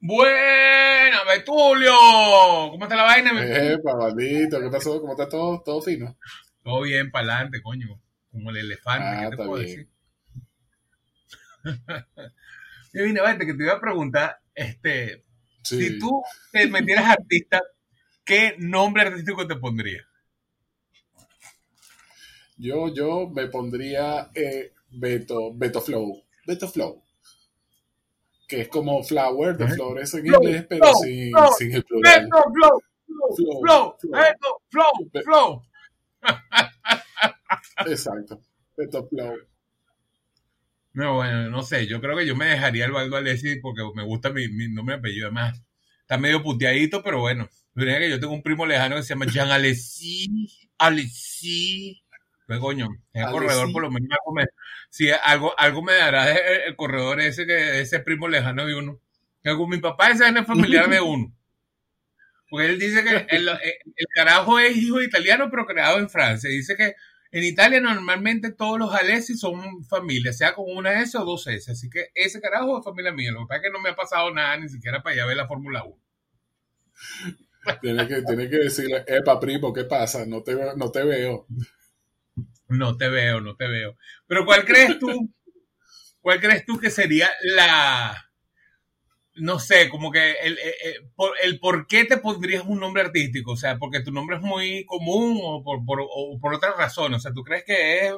Buena, Betulio. ¿Cómo está la vaina? Eh, maldito, ¿qué pasó? ¿Cómo está todo? ¿Todo fino? Todo bien, para adelante, coño. Como el elefante, Ah, ¿qué te puedo bien. decir? Yo vine, vete, que te iba a preguntar, este, Sí. si tú te metieras artista, ¿qué nombre artístico te pondrías? Yo, yo me pondría eh, Beto, Beto Flow. Beto Flow. Que es como flower de flores en Flow, inglés, pero flow, sin, flow, sin el plural. Beto, flow, flow, Flow, flow, flow. Beto, flow, Be- flow. Exacto. Beto Flow. No, bueno, no sé, yo creo que yo me dejaría el Baldo Alessi porque me gusta mi, mi nombre y apellido. Además, está medio puteadito, pero bueno. Mira que yo tengo un primo lejano que se llama Jean Alessi. Alessi. Pues coño, el corredor por lo menos algo me, sí, algo, algo me dará el, el corredor ese que ese primo lejano de uno. Que con mi papá ese es familiar de uno. Porque él dice que el, el- el carajo es hijo de italiano, pero creado en Francia. Dice que en Italia normalmente todos los Alessi son familia, sea con una S o dos S. Así que ese carajo es familia mía. Lo que pasa es que no me ha pasado nada ni siquiera para allá ver la Fórmula 1. Tiene que, tiene que decirle, epa, primo, ¿qué pasa? No te, veo- no te veo. No te veo, no te veo. Pero ¿cuál crees tú? ¿Cuál crees tú que sería la... No sé, como que el, el, el- por, qué te pondrías un nombre artístico? O sea, porque tu nombre es muy común o por, por, o por otra razón. O sea, ¿tú crees que es,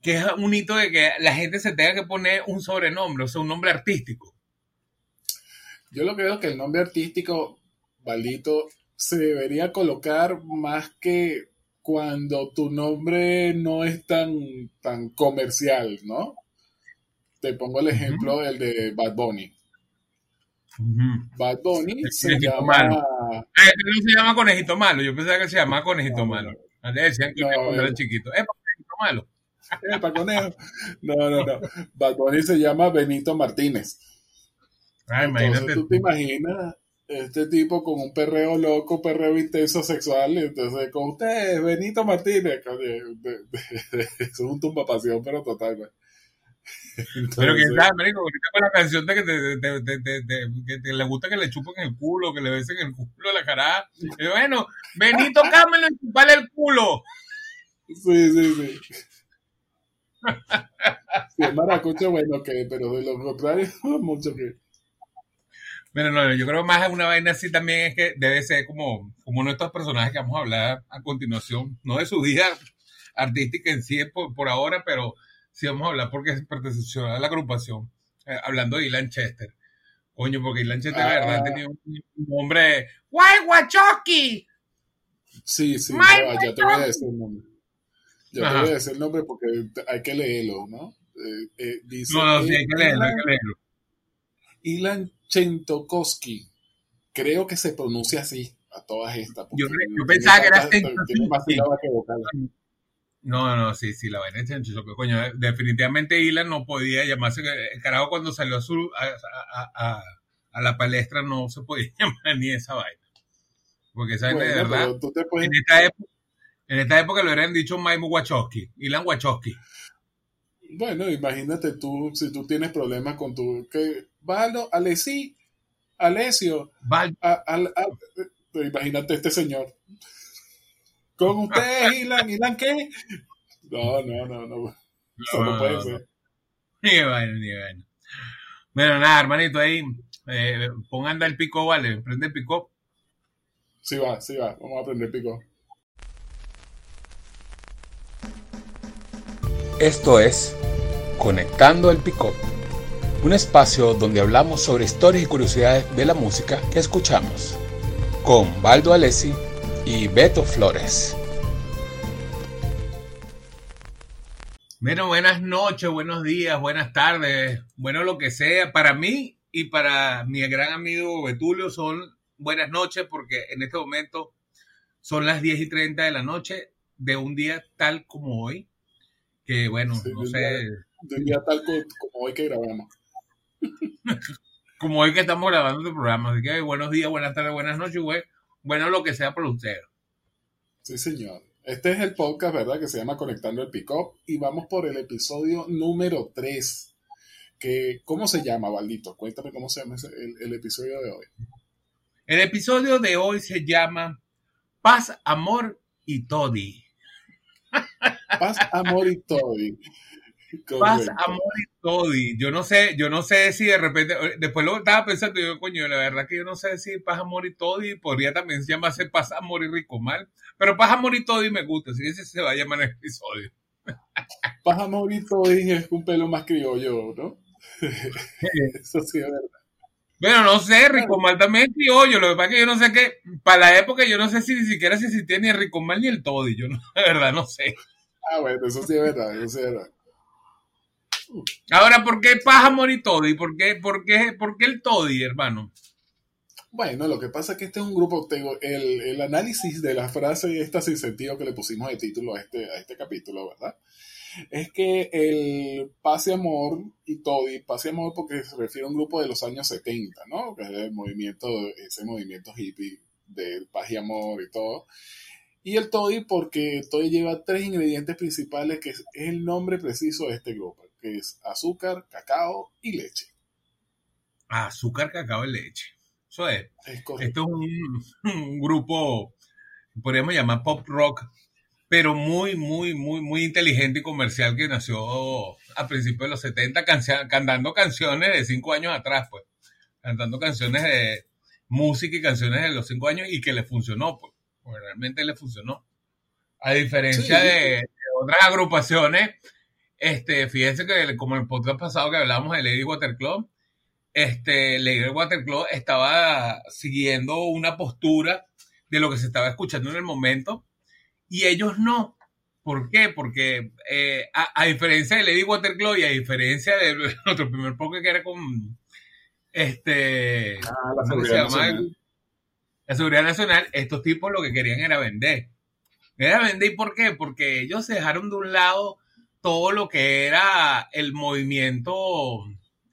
que es un hito de que la gente se tenga que poner un sobrenombre, o sea, un nombre artístico? Yo lo que veo es que el nombre artístico, Baldito, se debería colocar más que cuando tu nombre no es tan, tan comercial, ¿no? Te pongo el ejemplo del de Bad Bunny. Bad Bunny se llama... malo. Ah, este no se llama Conejito Malo. Yo pensaba que se llamaba Conejito No, Malo. Antes decían que No, cuando era eh. chiquito. ¡Eh, Conejito Malo! Epa, conejo. No, no, no. Bad Bunny se llama Benito Martínez. Ah, Entonces imagínate. tú te imaginas este tipo con un perreo loco, perreo intenso sexual, y entonces con ustedes, Benito Martínez, es un tumba pasión, pero total, güey. Pero que Entonces, sabes, marico, ahorita con la canción de que, te, te- te- te- te- que te- le gusta que le chupen el culo, que le besen el culo, la cara. Y bueno, Benito Cámelo y chupale el culo. Sí, sí, sí. Si es maracucho, bueno, que, pero de lo contrario, mucho que. Pero no, yo creo más una vaina así también es que debe ser como, como nuestros personajes que vamos a hablar a continuación, no de su vida artística en sí por, por ahora, pero sí vamos a hablar porque perteneció a la agrupación, eh, hablando de Ilan Chester. Coño, porque Ilan Chester, la verdad, Ah. tenía un, un nombre, ¡Guay, Guachoki! Sí, sí, no, ya te voy a decir el nombre. Ya te voy a decir el nombre porque hay que leerlo, ¿no? Eh, eh, dice No, no, sí, hay que leerlo, hay que leerlo. Ilan Chentokoski. Creo que se pronuncia así a todas estas. Yo yo pensaba que era Chentokoski. No, no, sí, sí, la vaina es que coño, definitivamente Ilan no podía llamarse, el carajo cuando salió a, su, a, a- a- a la palestra no se podía llamar ni esa vaina. Porque esa vaina de Bueno, verdad, puedes en esta época, en esta época lo hubieran dicho Maimu Wachowski, Ilan Wachowski. Bueno, imagínate tú, si tú tienes problemas con tu... que Valdo, Alessi, Alessio, Val- a- a- eh, imagínate este señor. Con ustedes, Ilan, ¿Ilan qué? No, no, no, no. Eso no, No, puede ser. Ni vaina, ni vaina. Bueno, nada, hermanito, ahí, eh, pon anda el pico, vale, prende el pico. Sí va, sí va. Vamos a aprender pico. Esto es Conectando el Pick-up, un espacio donde hablamos sobre historias y curiosidades de la música que escuchamos, con Baldo Alessi y Beto Flores. Bueno, buenas noches, buenos días, buenas tardes, bueno, lo que sea. Para mí y para mi gran amigo Betulio son buenas noches porque en este momento son las 10 y 30 de la noche de un día tal como hoy. Que bueno, Sí, no sé, De un día tal co- como hoy que grabamos. como hoy que estamos grabando este programa. Así que buenos días, buenas tardes, buenas noches, güey. Bueno, lo que sea para ustedes. Sí, señor. Este es el podcast, ¿verdad? Que se llama Conectando el Pick-up. Y vamos por el episodio número 3. que, ¿Cómo se llama, Valdito? Cuéntame cómo se llama el, episodio de hoy. El episodio de hoy se llama Paz, Amor y Toddy. Paz, Amor y Toddy. Paz, amor y toddy. Yo no sé, yo no sé si de repente, después lo estaba pensando, yo, coño, la verdad que yo no sé si paz, amor y toddy podría también llamarse paz, amor y rico mal. Pero paz, amor y toddy me gusta, así que ese se va a llamar el episodio. Paz, amor y toddy es un pelo más criollo, ¿no? Eso sí es verdad. Bueno, no sé, rico mal también es criollo, lo que pasa es que yo no sé qué, para la época yo no sé si ni siquiera si existía ni el rico mal ni el toddy, yo no, la verdad no sé. Ah, bueno, eso sí es verdad, eso sí es verdad. Ahora, ¿por qué paja y toddy? ¿Por qué, por, qué, ¿Por qué el toddy, hermano? Bueno, lo que pasa es que este es un grupo, tengo el, el análisis de la frase esta sin sentido que le pusimos de título a este, a este capítulo, ¿verdad? Es que el pase amor y toddy, pase amor porque se refiere a un grupo de los años 70, ¿no? Que es el movimiento, ese movimiento hippie del paz y amor y todo. Y el toddy porque toddy lleva tres ingredientes principales que es el nombre preciso de este grupo que es azúcar, cacao y leche. Azúcar, cacao y leche. Eso es. esto es un, grupo, podríamos llamar pop rock, pero muy, muy, muy, muy inteligente y comercial que nació a principios de los 70 cantando canciones de cinco años atrás, pues. Cantando canciones de música y canciones de los cinco años y que le funcionó, pues. realmente le funcionó. A diferencia de otras agrupaciones este, fíjense que como en el podcast pasado que hablábamos de Lady Waterclaw, este, Lady Waterclaw estaba siguiendo una postura de lo que se estaba escuchando en el momento y ellos no. ¿Por qué? Porque eh, a, diferencia de Lady Waterclaw y a diferencia de nuestro primer podcast que era con este ah, la, seguridad nacional. la seguridad nacional, estos tipos lo que querían era vender. Era vender, ¿y por qué? Porque ellos se dejaron de un lado todo lo que era el movimiento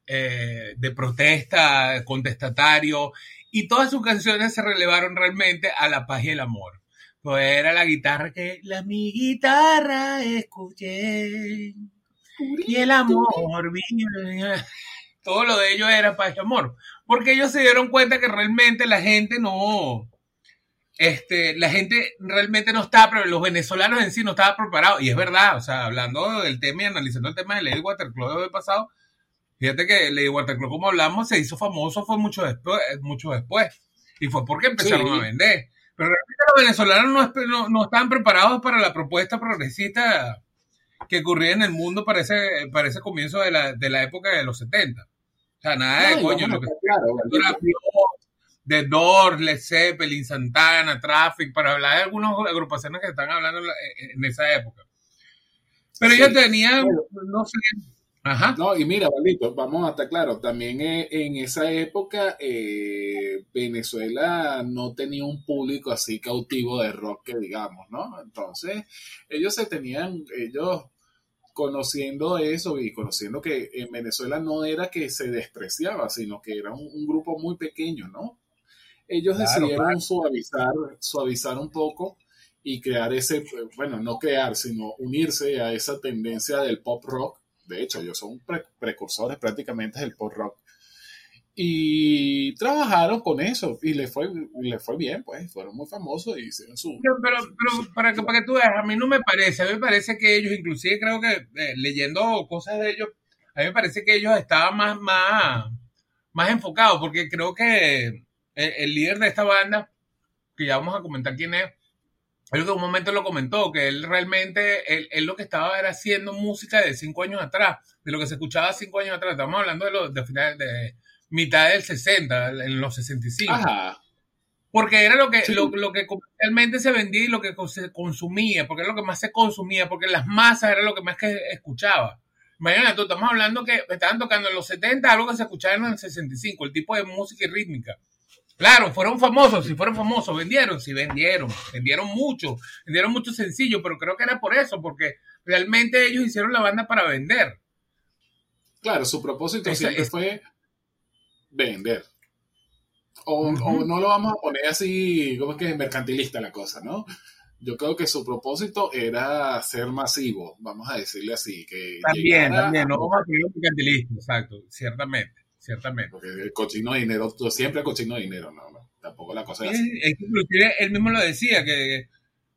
eh, de protesta, contestatario, y todas sus canciones se relevaron realmente a la paz y el amor. Pues era la guitarra que, la mi guitarra escuché, y el amor Todo lo de ellos era paz y amor, porque ellos se dieron cuenta que realmente la gente no, este, la gente realmente no estaba, pero los venezolanos en sí no estaban preparados. Y es verdad, o sea, hablando del tema y analizando el tema de Lady Waterclaw del pasado, fíjate que Lady Waterclaw, como hablamos, se hizo famoso fue mucho después, mucho después. Y fue porque empezaron a vender. Pero realmente los venezolanos no, no, estaban preparados para la propuesta progresista que ocurría en el mundo para ese, para ese comienzo de la, de la época de los 70. O sea, nada de coño. Lo que, claro, de Doors, Led Zeppelin, Santana, Traffic, para hablar de algunas agrupaciones que están hablando en esa época. Pero ellos tenían, no sé. Ajá. No, y mira, Valito, vamos a estar claros, también eh, en esa época eh, Venezuela no tenía un público así cautivo de rock que digamos, ¿no? Entonces, ellos se tenían, ellos conociendo eso y conociendo que en Venezuela no era que se despreciaba, sino que era un grupo muy pequeño, ¿no? ellos decidieron suavizar, suavizar un poco y crear ese, bueno, no crear, sino unirse a esa tendencia del pop rock. De hecho, ellos son precursores prácticamente del pop rock. Y trabajaron con eso y le fue, le fue bien, pues, fueron muy famosos y hicieron su... Pero, pero, para, que, para que tú veas, a mí no me parece, a mí me parece que ellos, inclusive creo que eh, leyendo cosas de ellos, a mí me parece que ellos estaban más, más, más enfocados, porque creo que el, líder de esta banda, que ya vamos a comentar quién es, él que un momento lo comentó, que él realmente, él, lo que estaba era haciendo música de cinco años atrás, de lo que se escuchaba cinco años atrás. Estamos hablando de, lo, de, final, de mitad del 60, en los 65. Ajá. Porque era lo que, lo, que comercialmente se vendía y lo que se consumía, porque era lo que más se consumía, porque las masas era lo que más que escuchaba. Imagínate, tú estamos hablando que estaban tocando en los 70 algo que se escuchaba en el 65, el tipo de música y rítmica. Claro, fueron famosos, si fueron famosos, vendieron, sí vendieron, vendieron mucho, vendieron mucho sencillo, pero creo que era por eso, porque realmente ellos hicieron la banda para vender. Claro, su propósito siempre fue vender. O, no lo vamos a poner así, como es que es mercantilista la cosa, ¿no? yo creo que su propósito era ser masivo, vamos a decirle así. Que también, también, no vamos a ser mercantilista, exacto, ciertamente, ciertamente. Porque el cochino de dinero, siempre el cochino de dinero, no, no, tampoco la cosa es así. Que él mismo lo decía, que,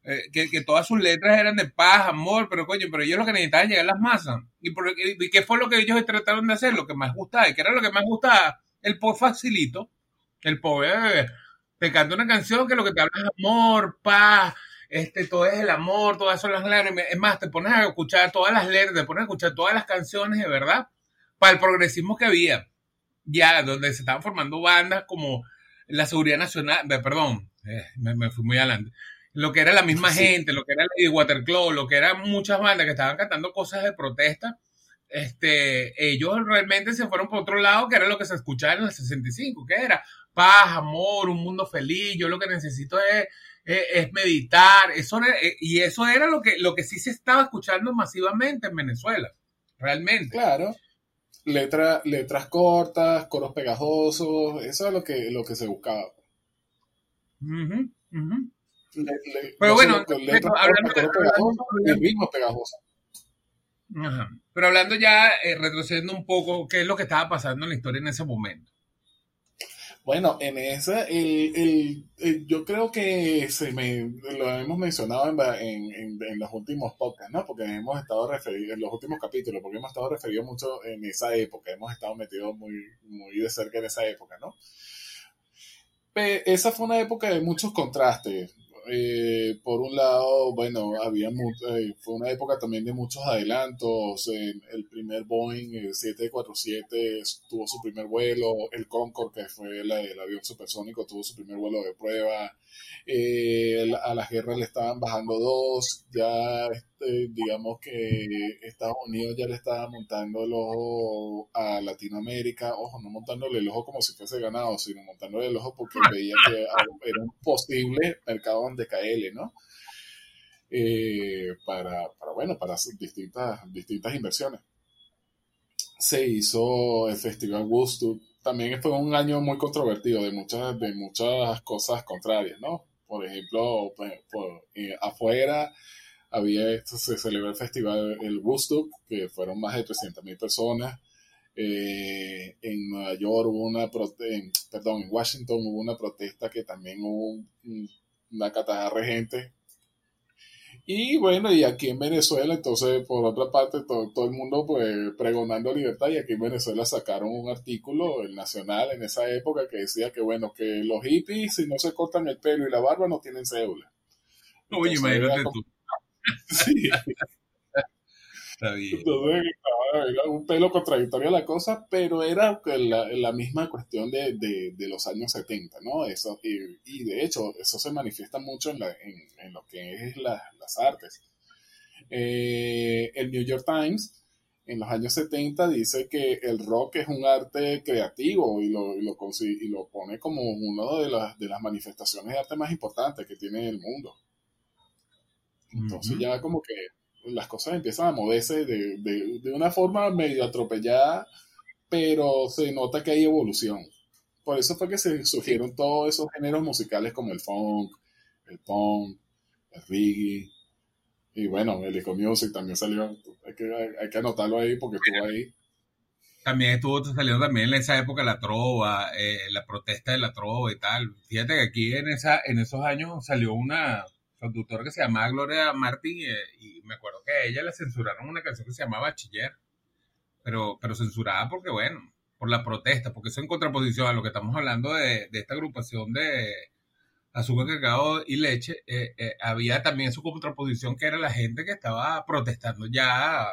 eh, que, que, todas sus letras eran de paz, amor, pero coño, pero ellos lo que necesitaban llegar a las masas. ¿Y, por, y qué fue lo que ellos trataron de hacer? Lo que más gustaba, y que era lo que más gustaba, el pop facilito, el pop, eh, te canta una canción que lo que te habla es amor, paz, este, todo es el amor, todas son las lágrimas. Es más, te pones a escuchar todas las letras, te pones a escuchar todas las canciones de verdad, para el progresismo que había. Ya, donde se estaban formando bandas como la Seguridad Nacional, perdón, eh, me, fui muy adelante. Lo que era la misma gente, lo que era Lady Waterclaw, lo que eran muchas bandas que estaban cantando cosas de protesta, este, ellos realmente se fueron por otro lado, que era lo que se escuchaba en el 65, que era paz, amor, un mundo feliz, yo lo que necesito es es meditar, eso eh, y eso era lo que, lo que sí se estaba escuchando masivamente en Venezuela, realmente. Claro. Letra, letras cortas, coros pegajosos, eso es lo que, lo que se buscaba. Pero bueno, hablando el mismo pegajoso. Pero hablando ya, eh, retrocediendo un poco, ¿qué es lo que estaba pasando en la historia en ese momento? Bueno, en esa, el, el, yo creo que se me, lo hemos mencionado en, en, en, los últimos podcasts, ¿no? Porque hemos estado referidos, en los últimos capítulos, porque hemos estado referidos mucho en esa época, hemos estado metidos muy, muy de cerca en esa época, ¿no? Esa fue una época de muchos contrastes. Eh, por un lado, bueno, había eh, fue una época también de muchos adelantos. el primer Boeing el 747 tuvo su primer vuelo, el Concorde, que fue el, el avión supersónico, tuvo su primer vuelo de prueba. Eh, a las guerras le estaban bajando dos, ya este, digamos que Estados Unidos ya le estaba montando el ojo a Latinoamérica, ojo, no montándole el ojo como si fuese ganado, sino montándole el ojo porque veía que era un posible mercado donde caerle, ¿no? Eh, para, para, bueno, para distintas, distintas inversiones. Se hizo el Festival Woodstock, también fue un año muy controvertido de muchas, de muchas cosas contrarias, ¿no? Por ejemplo, pues, eh, afuera había se celebró el festival el Woodstock, que fueron más de 300.000 personas. Eh, en Nueva York hubo una protesta, perdón, en Washington hubo una protesta que también hubo una catarra de gente y bueno, y aquí en Venezuela, entonces, por otra parte, todo, todo, el mundo pues pregonando libertad y aquí en Venezuela sacaron un artículo, el Nacional, en esa época que decía que bueno, que los hippies si no se cortan el pelo y la barba no tienen cédula. Oye, imagínate tú. Sí. Entonces, era un pelo contradictorio a la cosa, pero era la, la misma cuestión de, de, de, los años 70, ¿no? Eso, y, y, de hecho, eso se manifiesta mucho en, la, en, en lo que es la, las artes. Eh, el New York Times en los años 70 dice que el rock es un arte creativo y lo, y lo, y lo pone como una de las, de las manifestaciones de arte más importantes que tiene el mundo. Entonces ya como que las cosas empiezan a moverse de, de, de, una forma medio atropellada, pero se nota que hay evolución. Por eso fue que se surgieron todos esos géneros musicales como el funk, el punk, el reggae, y bueno, el eco music también salió, hay que, hay que anotarlo ahí porque estuvo ahí. También estuvo saliendo también en esa época la trova, eh, la protesta de la trova y tal. Fíjate que aquí en, esa, en esos años salió una, conductor que se llamaba Gloria Martín eh, y, me acuerdo que a ella le censuraron una canción que se llamaba Bachiller, pero, pero censurada porque, bueno, por la protesta, porque eso en contraposición a lo que estamos hablando de, de esta agrupación de azúcar, cacao y leche, eh, eh, había también su contraposición que era la gente que estaba protestando ya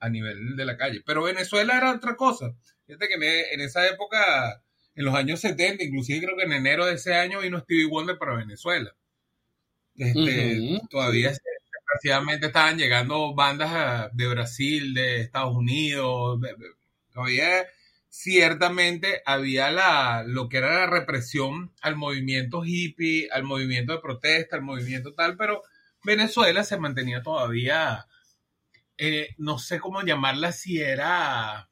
a, nivel de la calle. Pero Venezuela era otra cosa. Fíjate que en esa época, en los años 70, inclusive creo que en enero de ese año vino Stevie Wonder para Venezuela. Este, Todavía desgraciadamente estaban llegando bandas ah, de Brasil, de Estados Unidos. Todavía ciertamente había la, lo que era la represión al movimiento hippie, al movimiento de protesta, al movimiento tal, pero Venezuela se mantenía todavía, eh, no sé cómo llamarla, si era,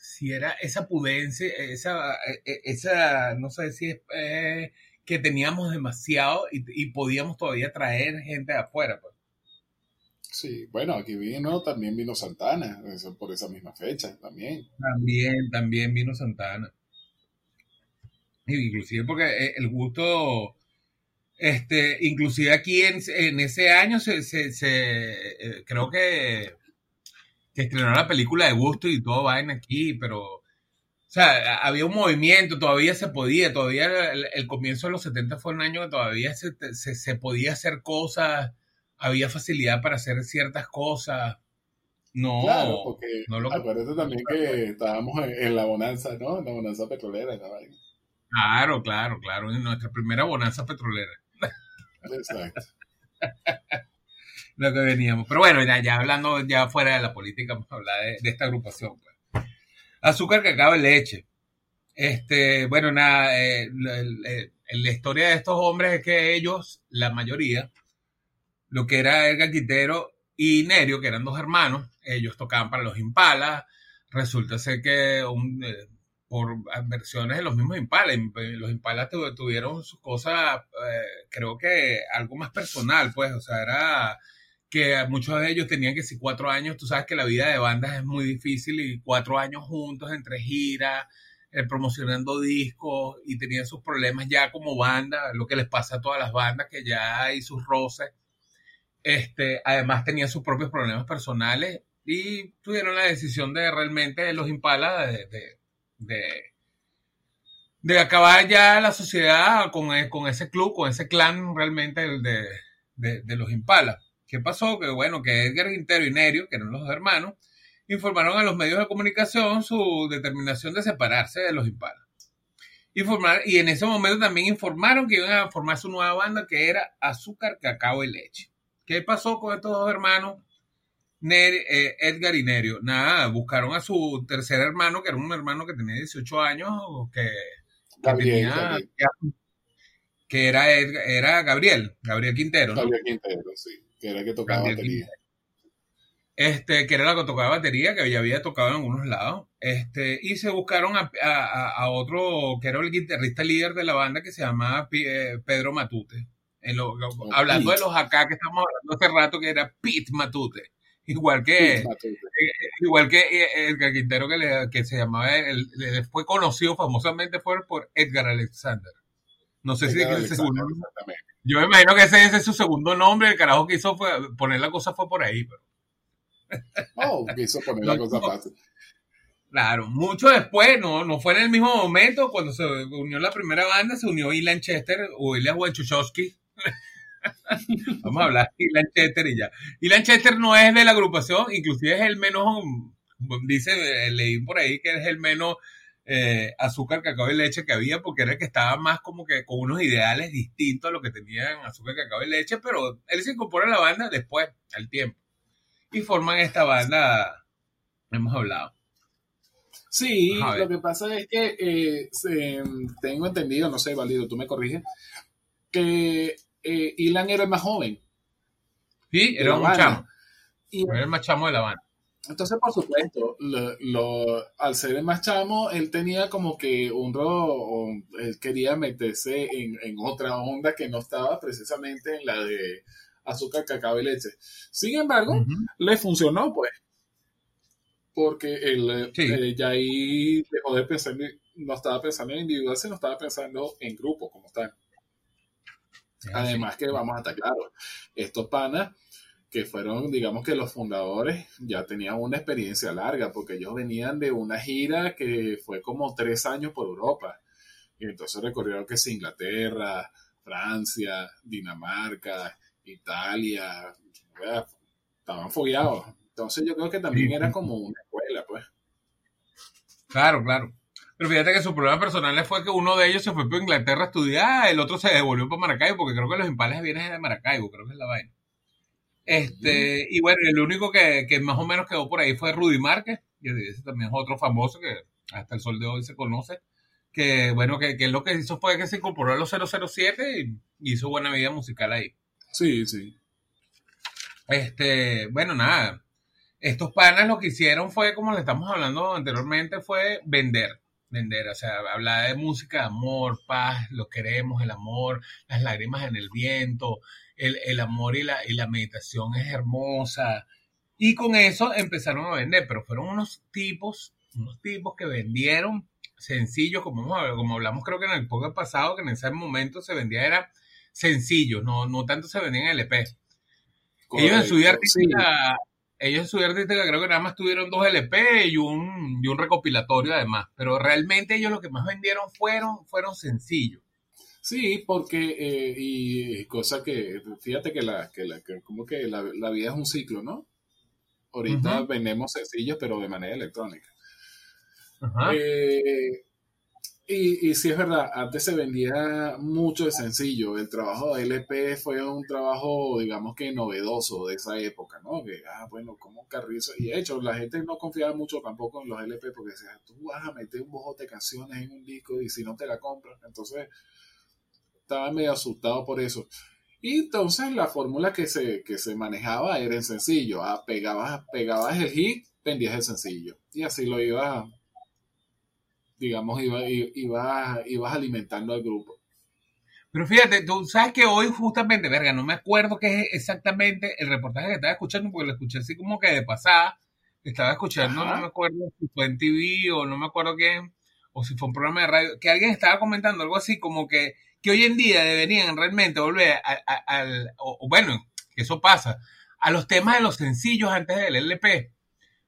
si era esa pudencia, esa, e, e, esa no sé si es... Eh, que teníamos demasiado y, podíamos todavía traer gente de afuera. Pues. Sí, bueno, aquí vino, también vino Santana, por esa misma fecha, también. También, también vino Santana. Inclusive porque eh, el gusto, este, inclusive aquí en, ese año se, se, eh, creo que, que estrenó la película de gusto y todo vaina aquí, pero o sea, había un movimiento, todavía se podía, todavía el, comienzo de los 70 fue un año que todavía se, se, podía hacer cosas, había facilidad para hacer ciertas cosas. No, claro, porque no lo acuérdate también que estábamos en, la bonanza, ¿no? En la bonanza petrolera. Claro, claro, claro, en nuestra primera bonanza petrolera. Exacto. lo que veníamos. Pero bueno, ya, ya hablando ya fuera de la política, vamos a hablar de, esta agrupación. Pues azúcar, cacao y leche. Este, bueno, nada, eh, la, historia de estos hombres es que ellos, la mayoría, lo que era Edgar Quintero y Nerio, que eran dos hermanos, ellos tocaban para los Impalas. Resulta ser que eh, por versiones de los mismos Impalas, los Impalas tuvieron sus cosas, eh, creo que algo más personal, pues, o sea, era que muchos de ellos tenían que si cuatro años, tú sabes que la vida de bandas es muy difícil y cuatro años juntos entre giras, eh, promocionando discos y tenían sus problemas ya como banda, lo que les pasa a todas las bandas, que ya hay sus roces. Este, además tenían sus propios problemas personales y tuvieron la decisión de realmente los Impala de, de, acabar ya la sociedad con, e, con, ese club, con ese clan realmente de, de los Impala. ¿Qué pasó? Que bueno, que Edgar Quintero y Nerio, que eran los dos hermanos, informaron a los medios de comunicación su determinación de separarse de los Impalas. Informar, y en ese momento también informaron que iban a formar su nueva banda que era Azúcar, Cacao y Leche. ¿Qué pasó con estos dos hermanos? Eh, Edgar y Nerio. Nada, buscaron a su tercer hermano, que era un hermano que tenía 18 años, que, tenía, que era, era Gabriel, Gabriel Quintero. Gabriel Quintero, sí que era que tocaba batería. Este, que era la que tocaba batería, que ya había tocado en algunos lados. Este, y se buscaron a, otro, que era el guitarrista líder de la banda, que se llamaba eh, Pedro Matute. En lo, hablando de los acá que estamos hablando hace rato, que era Pete Matute. Igual que, eh, igual que eh, el Quintero que, que se llamaba, el, fue conocido famosamente fue por Edgar Alexander. No sé si es el segundo. Yo me imagino que ese, es su segundo nombre. El carajo que hizo fue poner la cosa fue por ahí. Pero... Oh, quiso poner la cosa fácil. Claro, mucho después, no, no fue en el mismo momento, cuando se unió la primera banda, se unió Ilan Chester o Ilya Wachowski. Vamos a hablar de Ilan Chester y ya. Ilan Chester no es de la agrupación, inclusive es el menos, dice, leí por ahí que es el menos eh, azúcar, cacao y leche que había, porque era el que estaba más como que con unos ideales distintos a lo que tenían azúcar, cacao y leche, pero él se incorpora a la banda después, al tiempo. Y forman esta banda, hemos hablado. Sí, lo que pasa es que eh, tengo entendido, no sé, Valido, tú me corriges, que eh, Ilan era el más joven. Sí, era un chamo. era el más chamo de la banda. Entonces, por supuesto, lo, al ser el más chamo, él tenía como que un rol, él quería meterse en, otra onda que no estaba precisamente en la de azúcar, cacao y leche. Sin embargo, le funcionó, pues. Porque él eh, ya ahí dejó de pensar, no estaba pensando en individual, sino estaba pensando en grupo, como tal. Además que vamos a estar claros, estos panas que fueron, digamos que los fundadores ya tenían una experiencia larga, porque ellos venían de una gira que fue como tres años por Europa. Y entonces recorrieron que es Inglaterra, Francia, Dinamarca, Italia, estaban fogueados. Entonces yo creo que también era como una escuela, pues. Claro, claro. Pero fíjate que su problema personal fue que uno de ellos se fue para Inglaterra a estudiar, el otro se devolvió para Maracaibo, porque creo que los impales vienen de Maracaibo, creo que es la vaina. Este, y bueno, el único que, más o menos quedó por ahí fue Rudy Márquez, que ese también es otro famoso que hasta el sol de hoy se conoce, que bueno, que, lo que hizo fue que se incorporó a los 007 y hizo buena vida musical ahí. Sí, sí. Este, bueno, nada. Estos panas lo que hicieron fue, como le estamos hablando anteriormente, fue vender. vender, o sea, hablaba de música amor, paz, lo queremos, el amor, las lágrimas en el viento, el, el amor y la, y la meditación es hermosa. Y con eso empezaron a vender, pero fueron unos tipos, unos tipos que vendieron sencillos, como, como hablamos creo que en el podcast pasado, que en ese momento se vendía era sencillo, no, no tanto se vendía en LP. Ellos en su vida artística, ellos en su vida artística creo que nada más tuvieron dos LP y un, y un recopilatorio además, pero realmente ellos lo que más vendieron fueron, fueron sencillos. Sí, porque, eh, y cosa que, fíjate que la, que la, que como que la, la vida es un ciclo, ¿no? Ahorita vendemos sencillos, pero de manera electrónica. Eh, y, y sí es verdad, antes se vendía mucho de sencillo. El trabajo de LP fue un trabajo, digamos que novedoso de esa época, ¿no? Que, ah, bueno, como Carrizo. Y de hecho, la gente no confiaba mucho tampoco en los LP porque decía, tú vas a meter un bojote de canciones en un disco y si no te la compras. Entonces, estaba medio asustado por eso. Y entonces la fórmula que se, que se manejaba era en sencillo. Ah, pegabas, pegabas el hit, vendías el sencillo. Y así lo ibas, digamos, iba, ibas, ibas alimentando al grupo. Pero fíjate, tú sabes que hoy justamente, verga, no me acuerdo qué es exactamente el reportaje que estaba escuchando, porque lo escuché así como que de pasada. Estaba escuchando, no me acuerdo si fue en TV o no me acuerdo qué, o si fue un programa de radio, que alguien estaba comentando algo así como que que hoy en día deberían realmente volver al, bueno, eso pasa, a los temas de los sencillos antes del LP.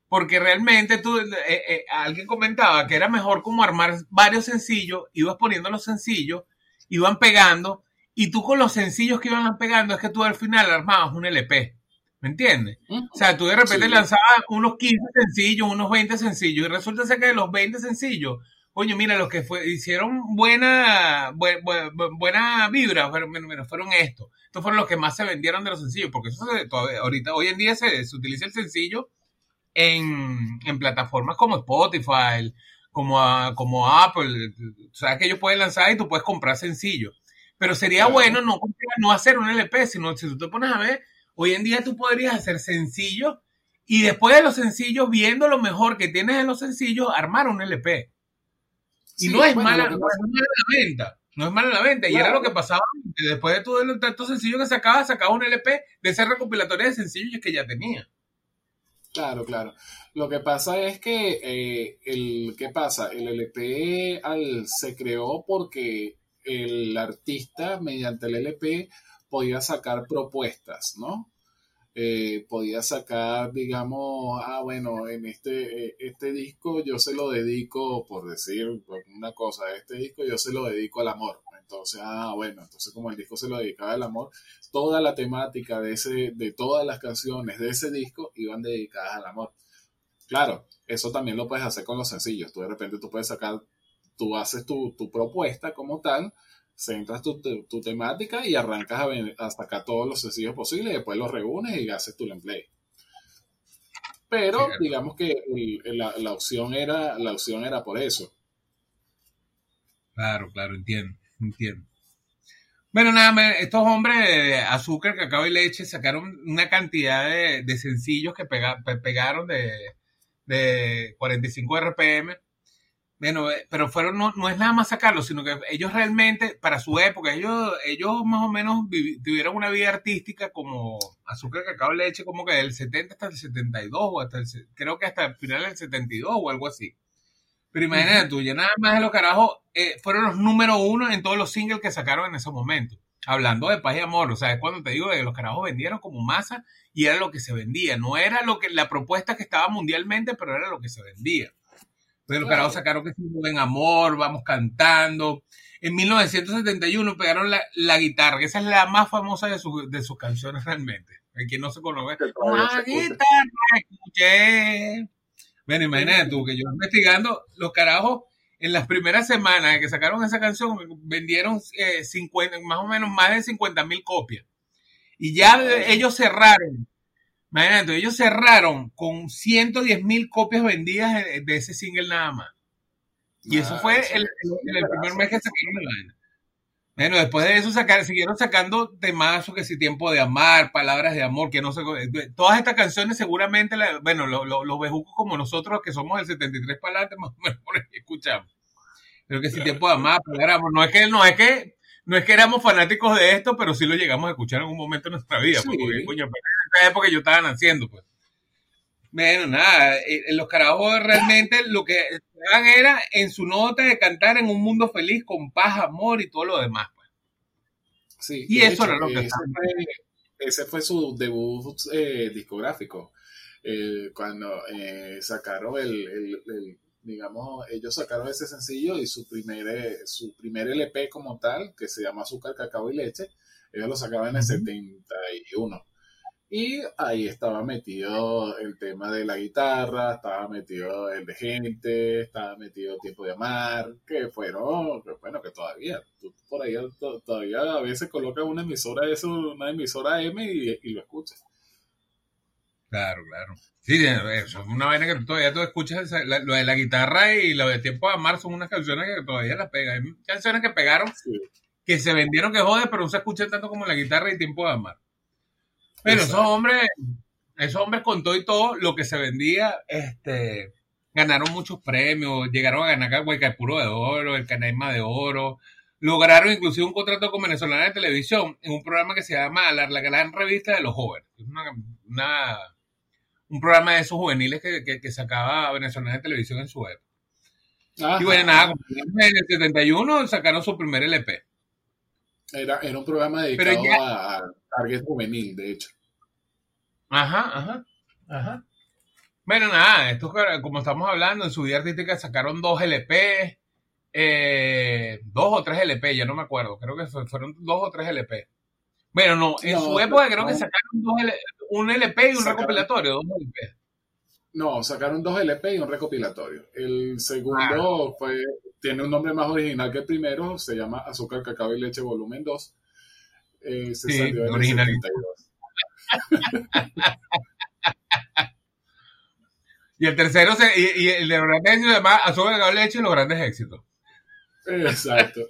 Porque realmente tú, eh, eh, alguien comentaba que era mejor como armar varios sencillos, ibas poniendo los sencillos, iban pegando, y tú con los sencillos que iban pegando es que tú al final armabas un LP. ¿Me entiendes? O sea, tú de repente lanzabas unos 15 sencillos, unos 20 sencillos, y resulta ser que de los 20 sencillos, Oye, mira, los que fue, hicieron buena, buena vibra fueron, fueron estos. Estos fueron los que más se vendieron de los sencillos, porque eso se, todavía, ahorita, hoy en día se, se utiliza el sencillo en, en, plataformas como Spotify, como, como Apple. O sea, que ellos pueden lanzar y tú puedes comprar sencillo. Pero sería bueno no, no hacer un LP, sino si tú te pones a ver, hoy en día tú podrías hacer sencillo y después de los sencillos, viendo lo mejor que tienes en los sencillos, armar un LP. Y no, es mala, no es mala la venta. No es mala la venta. Y era lo que pasaba después de todo el tanto sencillo que sacaba, sacaba un LP de ese recopilatorio de sencillos que ya tenía. Claro, claro. Lo que pasa es que eh, el ¿qué pasa? El LP al, se creó porque el artista mediante el LP podía sacar propuestas, ¿no? Eh, podía sacar, digamos, ah, bueno, en este, eh, este disco yo se lo dedico, por decir una cosa, este disco yo se lo dedico al amor. Entonces, ah, bueno, entonces como el disco se lo dedicaba al amor, toda la temática de, ese, de todas las canciones de ese disco iban dedicadas al amor. Claro, eso también lo puedes hacer con los sencillos. Tú de repente tú puedes sacar, tú haces tu, tu propuesta como tal, centras tu, tu, temática y arrancas a, a, sacar todos los sencillos posibles y después los reúnes y haces tu gameplay. Pero digamos que la, la, opción era, la opción era por eso. Claro, claro, entiendo, entiendo. Bueno, nada, estos hombres de azúcar, cacao y leche sacaron una cantidad de, de sencillos que pega, pegaron de, de 45 RPM bueno, eh, pero fueron, no, no es nada más sacarlo, sino que ellos realmente, para su época, ellos, ellos más o menos tuvieron una vida artística como azúcar, cacao, leche, como que del 70 hasta el 72, o hasta el, creo que hasta el final del 72 o algo así. Pero imagínate tú, ya nada más de los carajos eh, fueron los número uno en todos los singles que sacaron en ese momento. Hablando de paz y amor, o sea, es cuando te digo que los carajos vendieron como masa y era lo que se vendía. No era lo que la propuesta que estaba mundialmente, pero era lo que se vendía. Pero claro. sacaron que se en amor, vamos cantando. En 1971 pegaron la, la, guitarra, que esa es la más famosa de, su, de sus canciones realmente. El que no se conoce. La guitarra escuché. Bueno, imagínate tú que yo investigando los carajos en las primeras semanas que sacaron esa canción vendieron eh, 50, más o menos más de 50 mil copias. Y ya ellos cerraron Imagínate, ellos cerraron con 110 mil copias vendidas de ese single nada más. Y eso ah, fue el, el, el, primer mes que sacaron la vaina. Bueno, después de eso sacar, siguieron sacando temas que si tiempo de amar, palabras de amor, que no sé, todas estas canciones seguramente, la, bueno, lo, lo, los bejucos como nosotros que somos el 73 para adelante, más o menos escuchamos. Creo que si tiempo de amar, éramos, no es que, no es que, no es que éramos fanáticos de esto, pero sí lo llegamos a escuchar en un momento de nuestra vida, pues, Sí. porque, coño, en esa época yo estaba naciendo, pues. Bueno, nada, eh, los carajos realmente lo que estaban era en su nota de cantar en un mundo feliz con paz, amor y todo lo demás. Pues. Sí, Y de eso era lo que ese estaba. fue, ese fue su debut eh, discográfico. Eh, cuando eh, sacaron el, el- el- digamos, ellos sacaron ese sencillo y su primer, eh, su primer LP como tal, que se llama Azúcar, Cacao y Leche, ellos lo sacaron en el Ujú. 71. Y ahí estaba metido el tema de la guitarra, estaba metido el de gente, estaba metido Tiempo de Amar, que fueron, que bueno, que todavía, tú por ahí to- todavía a veces colocas una emisora eso, una emisora M y, y lo escuchas. Claro, claro. Sí, eso es una vaina que todavía tú escuchas, esa- la- lo de la guitarra y lo de Tiempo de Amar son unas canciones que todavía las pegan. Hay canciones que pegaron Sí. que se vendieron que jode, pero no se escucha tanto como la guitarra y Tiempo de Amar. Pero esos hombres, esos hombres con todo y todo, lo que se vendía, este, ganaron muchos premios, llegaron a ganar el Guaycaipuro de Oro, el Canaima de Oro, lograron inclusive un contrato con Venezolana de Televisión en un programa que se llama La, la Gran Revista de los Jóvenes. Es una, una- un programa de esos juveniles que, que, que sacaba Venezolana de Televisión en su época. Ajá. Y bueno, nada, en el 71 sacaron su primer LP. Era, era un programa dedicado ya- a, a target juvenil, de hecho. Ajá, ajá, ajá. Bueno, nada, estos como estamos hablando, en su vida artística sacaron dos LP, eh, dos o tres LP, ya no me acuerdo, creo que fue- fueron dos o tres LP. Bueno, no, en No, su época creo no. que sacaron dos L- un LP y un Sacaron- recopilatorio, dos LP. No, sacaron dos LP y un recopilatorio. El segundo fue, tiene un nombre más original que el primero, se llama Azúcar, Cacao y Leche Volumen 2. Eh, se Sí, salió en el original. 72. Y el tercero, se, y, y el de los grandes éxitos, además, Azúcar, Cacao y Leche y los grandes éxitos. Exacto.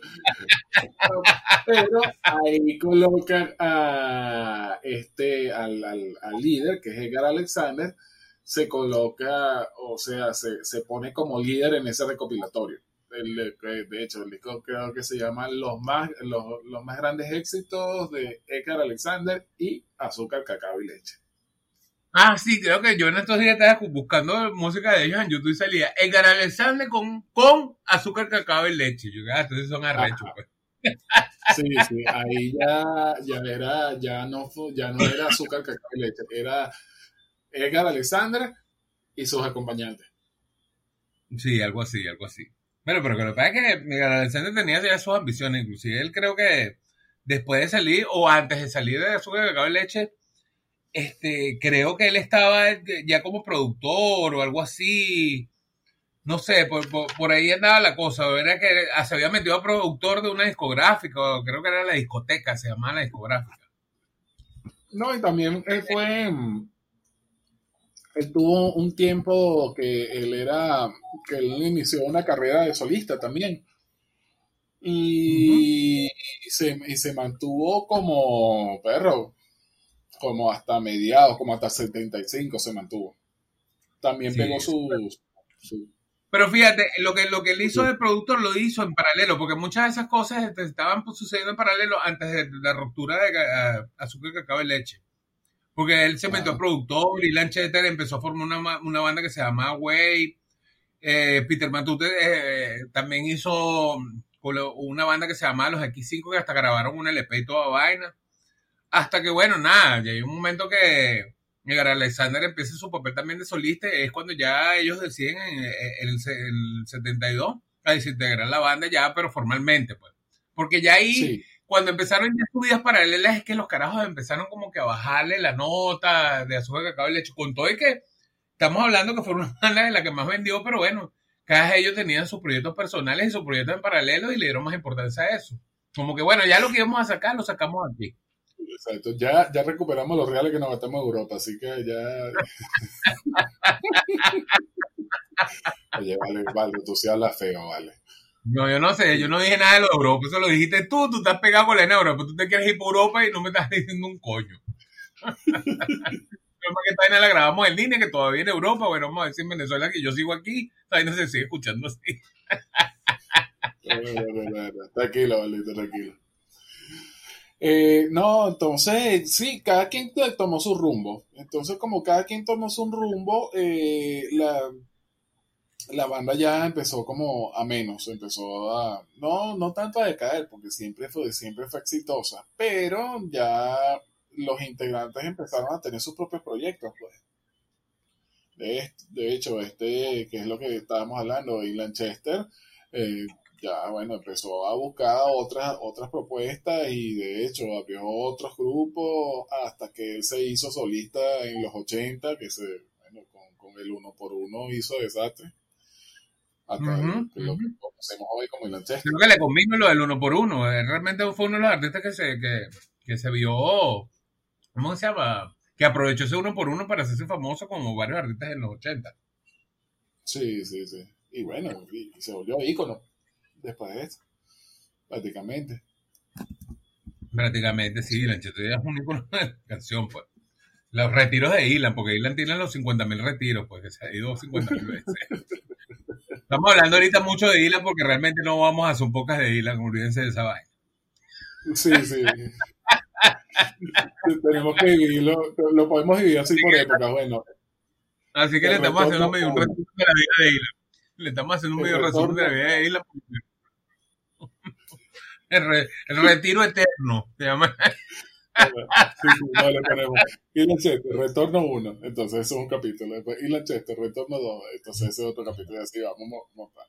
Pero ahí colocan a este, al, al- líder, que es Edgar Alexander, se coloca, o sea, se, se pone como líder en ese recopilatorio. De hecho, el disco creo que se llama Los más, los, los más grandes éxitos de Edgar Alexander y Azúcar, Cacao y Leche. Ah, sí, creo que yo en estos días estaba buscando música de ellos en YouTube y salía Edgar Alexander con, con azúcar, cacao y leche. Yo, ah, entonces son arrechos, pues. Sí, sí, ahí ya, ya era, ya no, ya no era azúcar, cacao y leche, era Edgar Alexander y sus acompañantes. Sí, algo así, algo así. Bueno, pero que lo que pasa es que Edgar Alexander tenía ya sus ambiciones, inclusive él creo que después de salir o antes de salir de azúcar, cacao y leche, este, creo que él estaba ya como productor o algo así. No sé, por, por, por ahí andaba la cosa. Era que se había metido a productor de una discográfica, o creo que era la discoteca, se llamaba la discográfica. No, y también él fue, él tuvo un tiempo que él era, que él inició una carrera de solista también. Y, se, y se mantuvo como perro, como hasta mediados, como hasta 75 se mantuvo. También Sí, pegó su, su- Pero fíjate, lo que, lo que él hizo de productor lo hizo en paralelo, porque muchas de esas cosas este, estaban sucediendo en paralelo antes de la ruptura de ca- azúcar, cacao y leche. Porque él se metió a Ajá. productor y Lancheter empezó a formar una, una banda que se llamaba Way. Eh, Peter Matute eh, también hizo colo- una banda que se llamaba Los X5 que hasta grabaron un LP y toda vaina. Hasta que, bueno, nada, ya hay un momento que Edgar Alexander empieza su papel también de solista es cuando ya ellos deciden en, el, el 72 a desintegrar la banda ya, pero formalmente, pues. Porque ya ahí, Sí, cuando empezaron ya sus vidas paralelas, es que los carajos empezaron como que a bajarle la nota de azúcar, cacao y leche. Con todo y que estamos hablando que fue una banda de la que más vendió, pero bueno, cada ellos tenían sus proyectos personales y sus proyectos en paralelo y le dieron más importancia a eso. Como que bueno, ya lo que íbamos a sacar, lo sacamos aquí. Exacto. Ya, ya recuperamos los reales que nos gastamos en Europa, así que ya. Oye, vale, vale, tú sí hablas feo, vale. No, yo no sé, yo no dije nada de lo de Europa, eso lo dijiste tú, tú estás pegado con la de Europa, tú te quieres ir por Europa y no me estás diciendo un coño. Que esta vaina la grabamos en línea, que todavía en Europa, bueno, vamos a decir en Venezuela que yo sigo aquí, esta vaina se sigue escuchando así. tranquilo, Valito, tranquilo. Eh, no, entonces, sí, cada quien tomó su rumbo. Entonces, como cada quien tomó su rumbo, eh, la, la banda ya empezó como a menos, empezó a, no, no tanto a decaer, porque siempre fue, siempre fue exitosa, pero ya los integrantes empezaron a tener sus propios proyectos, pues. De, hecho, este, que es lo que estábamos hablando, de Lanchester, eh, ya bueno, empezó a buscar otras, otras propuestas y de hecho abrió otros grupos hasta que él se hizo solista en los 80, que se, bueno, con, el uno por uno hizo desastre. Hasta lo que conocemos hoy como el Lanchester. Creo que le convino lo del uno por uno. Realmente fue uno de los artistas que se, que, que se vio, ¿cómo se llama? Que aprovechó ese uno por uno para hacerse famoso como varios artistas en los 80. Sí, sí, sí. Y bueno, y se volvió ícono después de eso, prácticamente. Prácticamente, sí, la es un ícono de canción, pues. Los retiros de Ilan, porque Ilan tiene los 50.000 retiros, pues que se ha ido 50.000 veces. Estamos hablando ahorita mucho de Ilan porque realmente no vamos a un pocas de Ilan, olvídense de esa vaina. Sí, sí. Tenemos que dividirlo, lo podemos dividir así, por época, bueno. Así que le estamos haciendo medio un resumen de la vida de Ilan. Le estamos haciendo un medio resumen de la vida de Ilan. El, retiro eterno, se llama. Sí, sí, no, le ponemos. Y Lanchester, retorno 1. Entonces, eso es un capítulo. Después, y Lanchester, retorno 2. Entonces, ese es otro capítulo. Y así vamos a montar.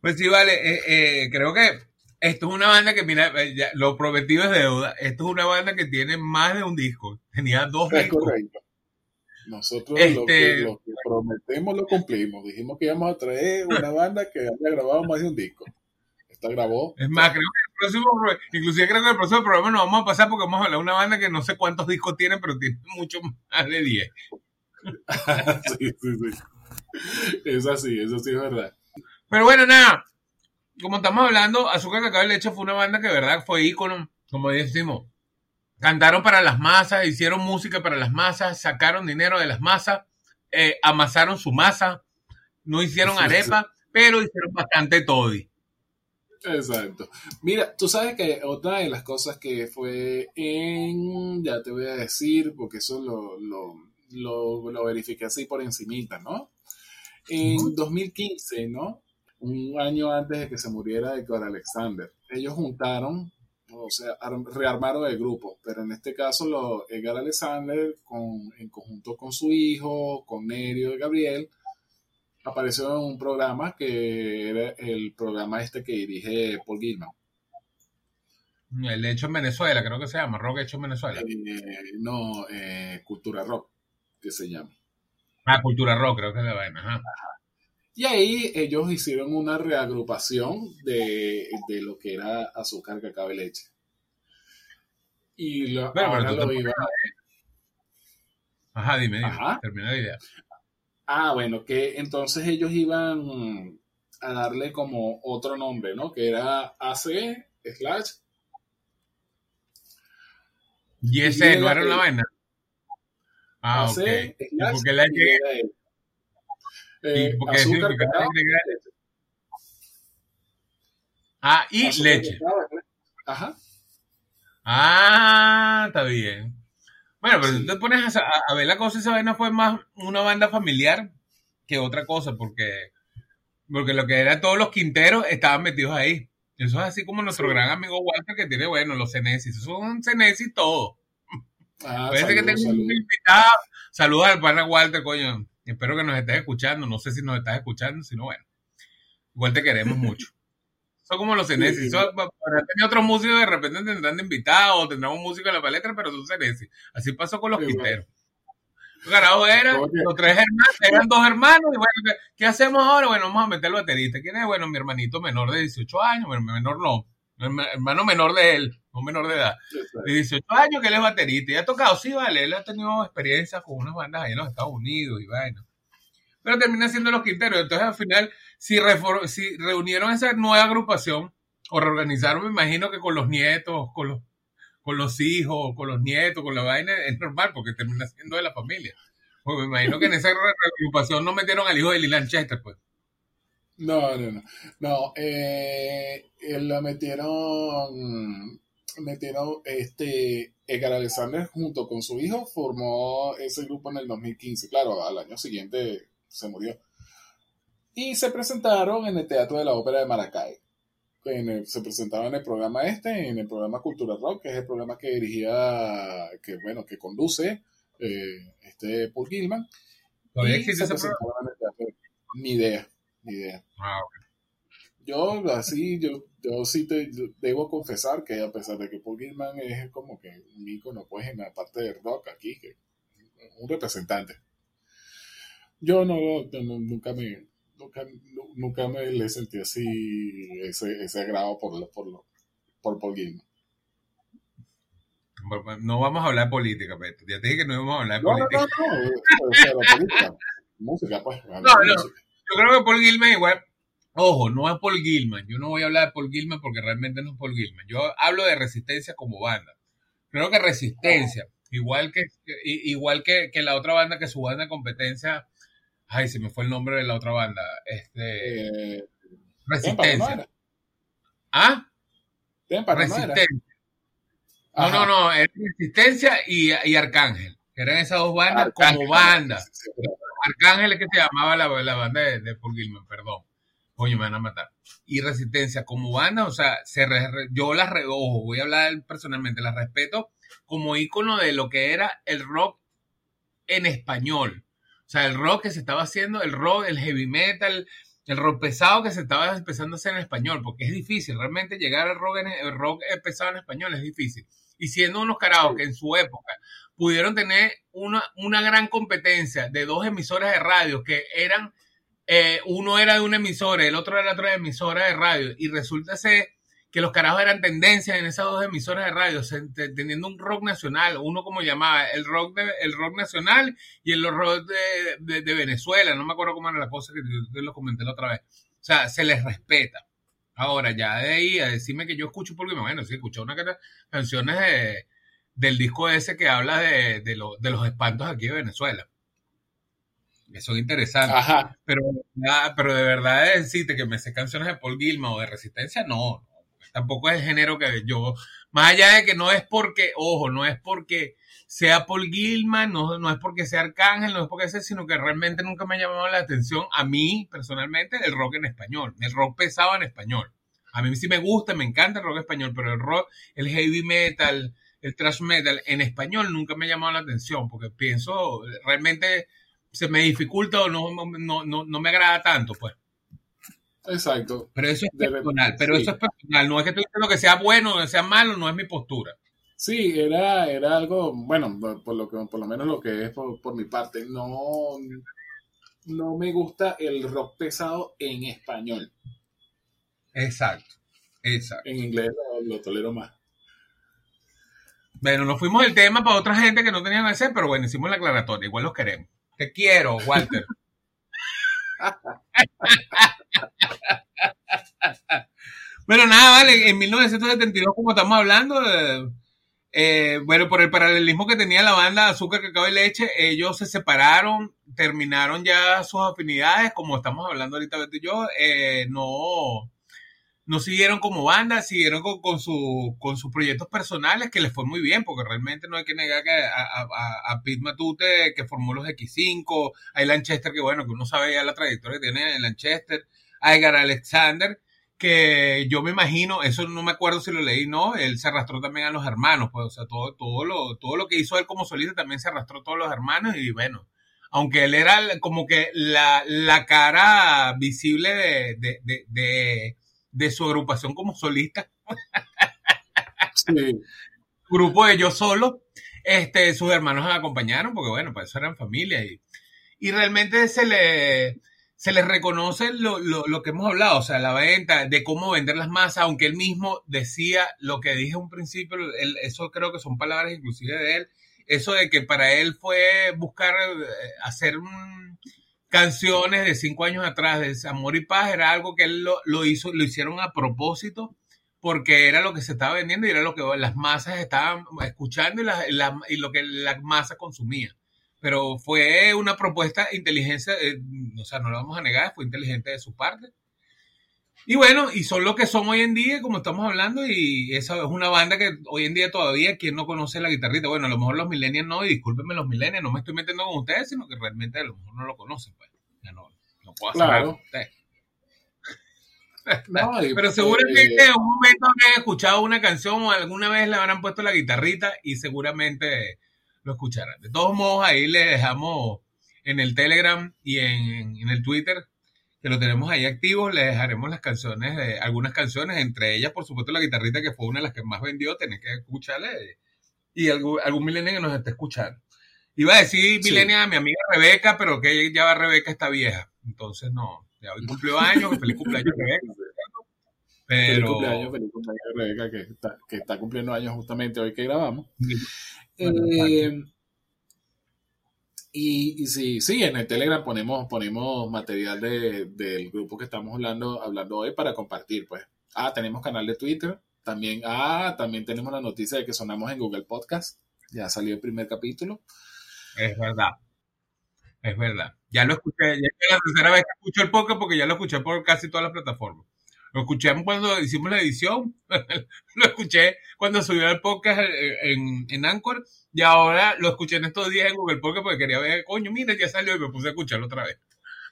Pues sí, vale. Eh, eh, creo que esto es una banda que, mira, eh, ya, lo prometido es deuda. Esto es una banda que tiene más de un disco. Tenía dos es discos. Correcto. Nosotros lo, que, Este- lo que prometemos lo cumplimos. Dijimos que íbamos a traer una banda que haya grabado más de un disco. Esta grabó. Es más, creo que el próximo, inclusive creo que el próximo programa nos vamos a pasar porque vamos a hablar de una banda que no sé cuántos discos tiene, pero tiene mucho más de 10. sí, sí, sí. Es así, eso sí es verdad. Pero bueno, nada. Como estamos hablando, Azúcar Cacao y Leche fue una banda que, de verdad, fue ícono. Como decimos, cantaron para las masas, hicieron música para las masas, sacaron dinero de las masas, eh, amasaron su masa, no hicieron arepa, pero hicieron bastante toddy. Exacto. Mira, tú sabes que otra de las cosas que fue en, ya te voy a decir, porque eso lo, lo, lo, lo verifiqué así por encimita, ¿no? En 2015, ¿no? Un año antes de que se muriera Edgar Alexander, ellos juntaron, o sea, ar- rearmaron el grupo, pero en este caso lo, Edgar Alexander, con, en conjunto con su hijo, con Nerio y Gabriel, apareció en un programa que era el programa este que dirige Paul Gilman. El hecho en Venezuela, creo que se llama, rock hecho en Venezuela. Eh, no, eh, Cultura Rock, que se llama. Ah, Cultura Rock, creo que es la vaina. Ajá. Y ahí ellos hicieron una reagrupación de, de lo que era azúcar, cacao y leche. Y lo, Pero, ahora pero lo iba- Ajá, dime, dime. Ajá. Termina la idea. Ah, bueno, que entonces ellos iban a darle como otro nombre, ¿no? Que era AC slash Y ese no era una vaina. Ah, AC ok. ¿Y slash por qué la Y? YL. Eh, ¿Y por qué azúcar, cacao? Ah, y azúcar, leche. cacao, Ajá. Ah, está bien. Bueno, pero Sí. si tú te pones a, ver la cosa, esa vaina fue más una banda familiar que otra cosa, porque, porque lo que era todos los quinteros estaban metidos ahí. Eso es así como nuestro Sí. gran amigo Walter que tiene, bueno, los Cenesis. Eso son Cenesis todo. Ah, que un salud. invitado. Saludos al pana Walter, coño. Espero que nos estés escuchando. No sé si nos estás escuchando, si no, bueno. Igual te queremos mucho. Son como los Cenesis. Sí. Para tener otros músicos, de repente tendrán de invitados, tendrán un músico en la palestra, pero son Cenesis. Así pasó con los Sí, quinteros. Los carajos eran Oye. los tres hermanos, eran dos hermanos, y bueno, ¿qué, hacemos ahora? Bueno, vamos a meter al baterista. ¿Quién es? Bueno, mi hermanito menor de 18 años, bueno, menor no, hermano menor de él, no menor de edad de 18 años que él es baterista y ha tocado, sí, vale, él ha tenido experiencias con unas bandas ahí en los Estados Unidos y vaina. Pero termina siendo los quinteros. Entonces, al final, si, refor- si reunieron esa nueva agrupación o reorganizaron, me imagino que con los nietos, con los, con los hijos, con los nietos, con la vaina, es normal porque termina siendo de la familia. Pues me imagino que en esa agrupación no metieron al hijo de Lee Chester, pues. No, no, no. No, eh, la metieron, metieron, este, Edgar Alexander junto con su hijo formó ese grupo en el 2015. Claro, al año siguiente se murió. Y se presentaron en el Teatro de la Ópera de Maracay. se presentaban en el programa este, en el programa Cultura Rock, que es el programa que dirigía, que bueno, que conduce eh, este Paul Gilman. ¿Todavía existe ese programa? Ni idea, ni idea. Ah, yo así, yo, yo sí te debo confesar que a pesar de que Paul Gilman es como que un ícono pues en la parte de rock aquí, que un representante. Yo no, nunca me nunca, nunca me le sentí así ese, ese agrado por, por, por Paul Gilman. No vamos a hablar de política, Beto. Ya te dije que no íbamos a hablar de política. No, no, no, política. Música, pues. No, no. Yo creo que Paul Gilman igual. Ojo, no es Paul Gilman. Yo no voy a hablar de Paul Gilman porque realmente no es Paul Gilman. Yo hablo de Resistencia como banda. Creo que Resistencia, igual que igual que, que la otra banda, que su banda de competencia. Ay, se me fue el nombre de la otra banda. Este. Eh, Resistencia. ¿Ah? Resistencia. No, no, no, era Resistencia y, y, Arcángel. Eran esas dos bandas como banda. Arcángel es que se llamaba la, la banda de, de, Paul Gilman, perdón. Coño, me van a matar. Y Resistencia como banda, o sea, se yo las ojo, voy a hablar personalmente, las respeto como ícono de lo que era el rock en español. O sea, el rock que se estaba haciendo, el rock, el heavy metal, el rock pesado que se estaba empezando a hacer en español, porque es difícil, realmente llegar al rock, en, el rock pesado en español es difícil. Y siendo unos carajos que en su época pudieron tener una, una gran competencia de dos emisoras de radio que eran, eh, uno era de una emisora, el otro era otra emisora de radio, y resulta ser que los carajos eran tendencias en esas dos emisoras de radio, teniendo un rock nacional, uno como llamaba, el rock de, el rock nacional y el rock de, de, Venezuela, no me acuerdo cómo era la cosa que te lo comenté la otra vez. O sea, se les respeta. Ahora, ya de ahí a decirme que yo escucho, porque bueno, sí, escuché una canciones de, del disco ese que habla de, de, de los espantos aquí de Venezuela. Que son interesantes. Ajá. Pero, pero de verdad decirte que me sé canciones de Paul Gilman o de Resistencia, no tampoco es el género que yo, más allá de que no es porque, ojo, no es porque sea Paul Gilman, no, no es porque sea Arcángel, no es porque sea, sino que realmente nunca me ha llamado la atención a mí, personalmente, el rock en español, el rock pesado en español. A mí sí me gusta, me encanta el rock español, pero el rock, el heavy metal, el thrash metal en español nunca me ha llamado la atención, porque pienso, realmente se me dificulta o no, no, no, no me agrada tanto, pues. Exacto. Pero eso es personal, pero eso es personal. No es que digas lo que sea bueno o que sea malo, no es mi postura. Sí, era, era algo, bueno, por lo, que, por lo menos lo que es por, mi parte, no, no me gusta el rock pesado en español. Exacto, exacto. En inglés lo, tolero más. Bueno, nos fuimos del tema para otra gente que no tenían que hacer, pero bueno, hicimos la aclaratoria, igual los queremos. Te quiero, Walter. bueno, nada, vale, en 1972, como estamos hablando, eh, bueno, por el paralelismo que tenía la banda Azúcar, Cacao y Leche, ellos se separaron, terminaron ya sus afinidades, como estamos hablando ahorita Beto y yo, eh, no, no siguieron como banda, siguieron con, con, su, con sus proyectos personales, que les fue muy bien, porque realmente no hay que negar que a, a, a Pete Matute, que formó los X5, a Lanchester, que bueno, que uno sabe ya la trayectoria que tiene en Lanchester, a Edgar Alexander, que yo me imagino, eso no me acuerdo si lo leí, no, él se arrastró también a los hermanos, pues, o sea, todo, todo, lo, todo lo que hizo él como solista también se arrastró a todos los hermanos y bueno, aunque él era como que la, la cara visible de, de, de su agrupación como solista. Sí. Grupo de yo solo, este, sus hermanos acompañaron porque bueno, pues eso eran familia y, y realmente se le, se les reconoce lo, lo, lo, que hemos hablado, o sea, la venta, de cómo vender las masas, aunque él mismo decía lo que dije un principio, eso creo que son palabras inclusive de él, eso de que para él fue buscar eh, hacer canciones de cinco años atrás de Amor y Paz, era algo que él lo, lo, hizo, lo hicieron a propósito, porque era lo que se estaba vendiendo y era lo que las masas estaban escuchando y, y lo que las masas consumían. pero fue una propuesta inteligencia, eh, o sea, no lo vamos a negar, fue inteligente de su parte. Y bueno, y son lo que son hoy en día, como estamos hablando, y esa es una banda que hoy en día todavía, quien no conoce la guitarrita? Bueno, a lo mejor los millennials no, y discúlpenme los millennials, no me estoy metiendo con ustedes, sino que realmente a lo mejor no lo conocen, pues. Ya no, no puedo hacer Claro. con ustedes. No, Pero eh, seguramente en un momento habrán escuchado una canción o alguna vez le habrán puesto la guitarrita y seguramente lo escucharán. De todos modos, ahí le dejamos en el Telegram y en, en el Twitter, que lo tenemos ahí activo, le dejaremos las canciones, de, algunas canciones, entre ellas, por supuesto, la guitarrita, que fue una de las que más vendió, tenés que escucharle. Y algún, algún milenio que nos esté escuchando. Iba a decir Sí. milenia a mi amiga Rebeca, pero que ya Rebeca está vieja. Entonces, no. Ya hoy cumplió años, feliz cumpleaños Rebeca. Feliz Pero cumpleaños, feliz cumpleaños Rebeca, que está, que está cumpliendo años justamente hoy que grabamos. Bueno, Eh, y, y sí, sí, en el Telegram ponemos, ponemos material de- del grupo que estamos hablando, hablando hoy para compartir, pues. Ah, tenemos canal de Twitter. También, ah, también tenemos la noticia de que sonamos en Google Podcast. Ya salió el primer capítulo. es verdad. Es verdad. Ya lo escuché, ya es la tercera vez que escucho el podcast porque ya lo escuché por casi todas las plataformas. Lo escuché cuando hicimos la edición, lo escuché cuando subió el podcast en, en Anchor y ahora lo escuché en estos días en Google Podcast porque quería ver, coño, mira, ya salió y me puse a escucharlo otra vez.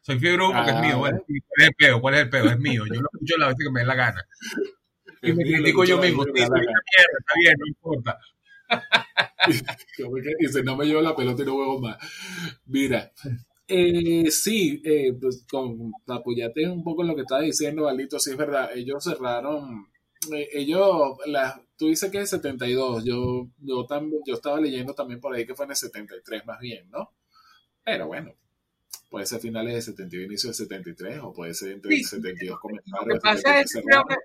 Soy fiebre porque Ah, es mío. Bueno, ¿cuál es el pedo? ¿Cuál es el pedo? Es mío. Yo lo escucho la vez que me dé la gana. Y me critico yo mismo. Sí, mierda, está bien, no importa. Dice, no me llevo la pelota y no juego más. Mira, eh, sí, eh, pues con apoyate un poco en lo que estaba diciendo, Valito, sí es verdad, ellos cerraron, eh, ellos, la, tú dices que es 72, yo, yo, también, yo estaba leyendo también por ahí que fue en el 73 más bien, ¿no? Pero bueno, puede ser finales de 72, inicio de 73, o puede ser entre Sí, 72 Lo que comentarios. pasa es que creo que,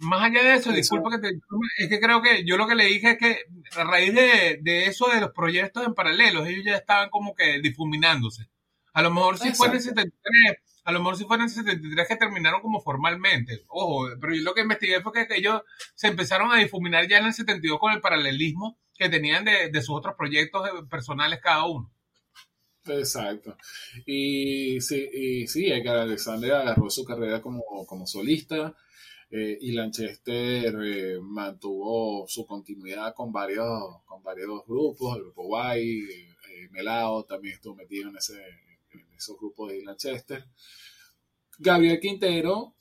más allá de eso, Eso. disculpa que te es que creo que yo lo que le dije es que a raíz de, de eso de los proyectos en paralelos, ellos ya estaban como que difuminándose. A lo mejor si fue en el Exacto. 73, a lo mejor si fue en el 73 que terminaron como formalmente. Ojo, pero yo lo que investigué fue que ellos se empezaron a difuminar ya en el 72 con el paralelismo que tenían de, de sus otros proyectos eh, personales cada uno. Exacto. Y sí, y sí, Edgar Alexander agarró su carrera como, como solista eh, y Lanchester eh, mantuvo su continuidad con varios, con varios grupos, el grupo Guay, eh, Melao también estuvo metido en, ese, en esos grupos de Lanchester. Gabriel Quintero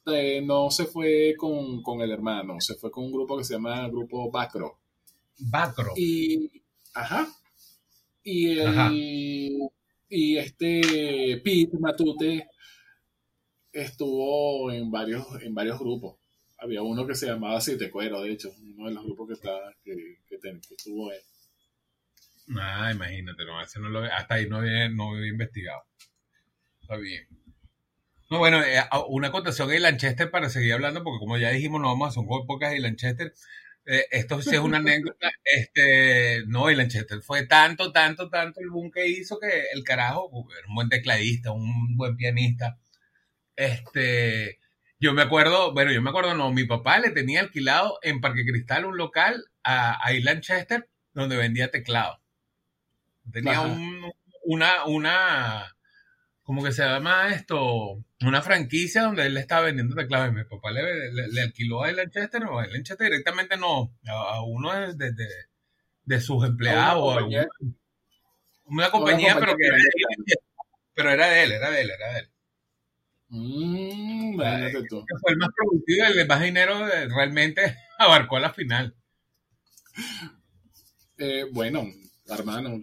no se fue con, con el hermano, se fue con un grupo que se llama Grupo Bacro. Bacro. Y, ajá. Y el, Ajá. y este Pete Matute estuvo en varios, en varios grupos. Había uno que se llamaba Siete Cuero, de hecho, uno de los grupos que estaba, que, que, estuvo él. Ah, imagínate, no, ese no lo, hasta ahí no había, no había investigado. Está bien. No, bueno, eh, una acotación de Lanchester para seguir hablando, porque como ya dijimos, no vamos a hacer un podcast de Lanchester. Eh, esto sí es una anécdota. Este, no, y Lanchester fue tanto, tanto, tanto el boom que hizo que el carajo, era un buen tecladista, un buen pianista. Este, yo me acuerdo, bueno, yo me acuerdo, no, mi papá le tenía alquilado en Parque Cristal un local a, a Lanchester donde vendía teclado. Tenía un, una, una, ¿cómo que se llama esto? Una franquicia donde él le estaba vendiendo teclados. Y mi papá le, le- le alquiló a Lanchester, no, a Lanchester directamente no, a, a uno de, de, sus empleados. o a compañía. una compañía, compañía pero que era de él. Pero era de él, era de él, era de él. Mm, tú. Que fue el más productivo, el de más dinero, eh, realmente abarcó a la final. Eh, bueno, hermano.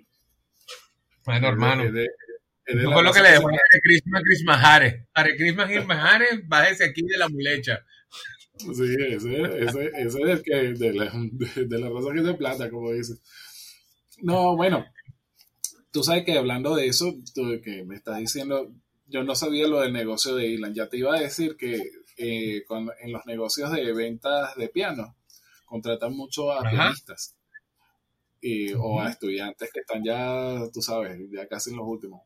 Bueno, hermano. De- de fue lo que le dejó a Krishna Krishna Hare. Krishna Krishna Hare, bájese aquí de la mulecha. Sí, ese, ese, ese es el que de la, de, de la raza que es de plata, como dice. No, bueno, tú sabes que hablando de eso, tú que me estás diciendo, yo no sabía lo del negocio de Ilan. Ya te iba a decir que eh, con- en los negocios de ventas de piano contratan mucho a Ajá. pianistas y- o a estudiantes que están ya, tú sabes, ya casi en los últimos.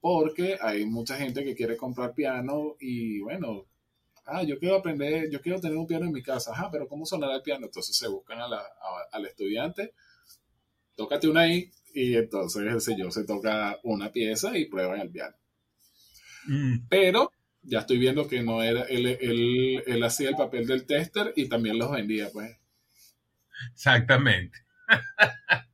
Porque hay mucha gente que quiere comprar piano y bueno, ah, yo quiero aprender, yo quiero tener un piano en mi casa, ajá, pero ¿cómo sonará el piano? Entonces se buscan a la- a- al estudiante, tócate una ahí y entonces el señor se toca una pieza y prueba en el piano. Mm. Pero ya estoy viendo que no era, él, él, él hacía el papel del tester y también los vendía, pues. Exactamente.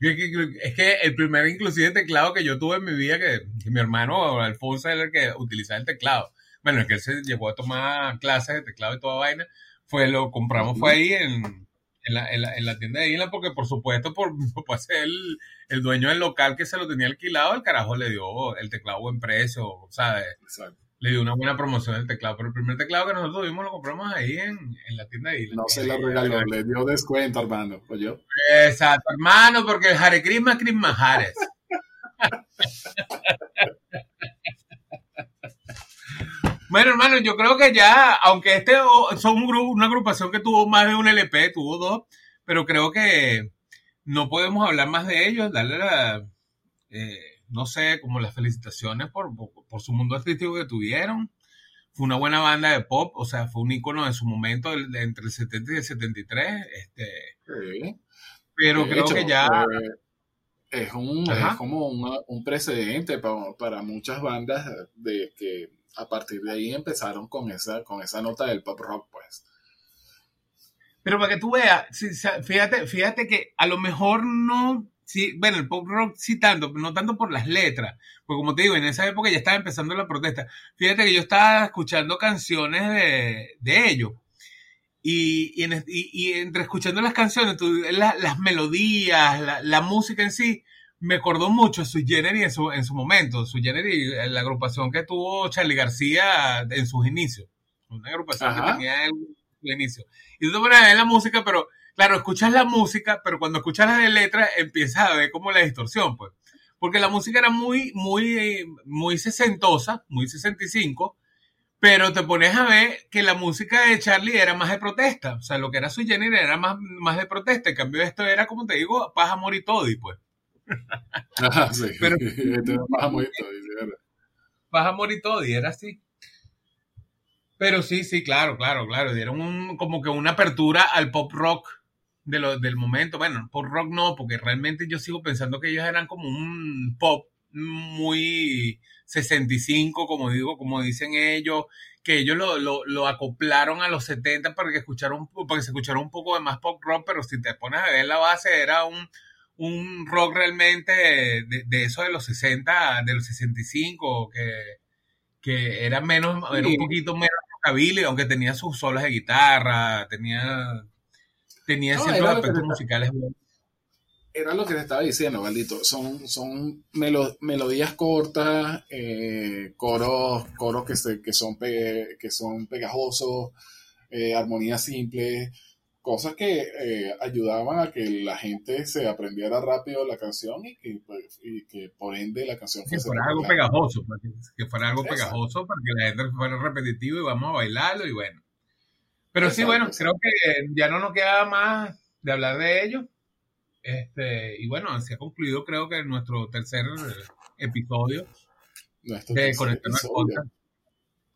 Es que- el primer inclusive teclado que yo tuve en mi vida, que, que mi hermano Alfonso era el que utilizaba el teclado. Bueno, el que él se llevó a tomar clases de teclado y toda vaina, fue lo compramos, fue ahí en, en, la, en, la, en la tienda de Isla, porque por supuesto, por, ser el, el dueño del local que se lo tenía alquilado, el carajo le dio el teclado buen precio, ¿sabes? Exacto. Le dio una buena promoción del teclado. Pero el primer teclado que nosotros tuvimos lo compramos ahí en, en la tienda de Isla. No se lo regaló, le dio descuento, hermano. Pues yo. Exacto, hermano, porque el Hare Krishna Krishna. Bueno, hermano, yo creo que ya, aunque este son un grupo, una agrupación que tuvo más de un LP, tuvo dos, pero creo que no podemos hablar más de ellos, darle la, eh, no sé, como las felicitaciones por, por, por su mundo artístico que tuvieron. Fue una buena banda de pop, o sea, fue un ícono de su momento, el- de entre el 70 y el 73, este, Sí. pero De creo hecho, que ya... eh, es, un, es como una- un precedente para, para muchas bandas de que a partir de ahí empezaron con esa, con esa nota del pop rock, pues. Pero para que tú veas, fíjate, fíjate que a lo mejor no, bueno, el pop rock sí tanto, no tanto por las letras, porque como te digo, en esa época ya estaba empezando la protesta. Fíjate que yo estaba escuchando canciones de, de ellos. Y, y, entre escuchando las canciones, tú- la- las melodías, la, la música en sí, me acordó mucho a Sui Generis en su, en su momento. Sui Generis, eh, la agrupación que tuvo Charlie García en sus inicios. Una agrupación que tenía en su inicio. Y tú te pones a ver la música, pero claro, escuchas la música, pero cuando escuchas la letra empiezas a ver como la distorsión, pues. Porque la música era muy, muy, muy sesentosa, muy 65, pero te pones a ver que la música de Charlie era más de protesta. O sea, lo que era su género era más, más de protesta. En cambio, esto era, como te digo, paz, amor y todo, y pues. Ajá, sí. Pero- Este y todo, y era así. Pero sí, sí, claro, claro, claro. Dieron un, como que una apertura al pop rock de lo, del momento. Bueno, pop rock no, porque realmente yo sigo pensando que ellos eran como un pop muy 65, como digo, como dicen ellos, que ellos lo, lo, lo acoplaron a los 70 para que, escucharon, para que se escuchara un poco de más pop rock, pero si te pones a ver la base, era un, un rock realmente de, de eso de los 60, de los 65, que, que era menos, era un Sí. poquito menos rockabilly, aunque tenía sus solos de guitarra, tenía, tenía No, ciertos aspectos musicales. Era lo que te estaba diciendo, maldito. Son, son melo- melodías cortas, eh, coros, coros que, se, que, son pe- que son pegajosos, eh, armonías simples, cosas que eh, ayudaban a que la gente se aprendiera rápido la canción y que, pues, y que por ende la canción que fuese fuera algo pegajoso, para que, que fuera algo Exacto. pegajoso para que la gente fuera repetitivo y vamos a bailarlo y bueno. Pero sí, bueno, creo que ya no nos queda más de hablar de ello. Este, y bueno, se ha concluido creo que nuestro tercer eh, episodio Nuestro de. Podcast.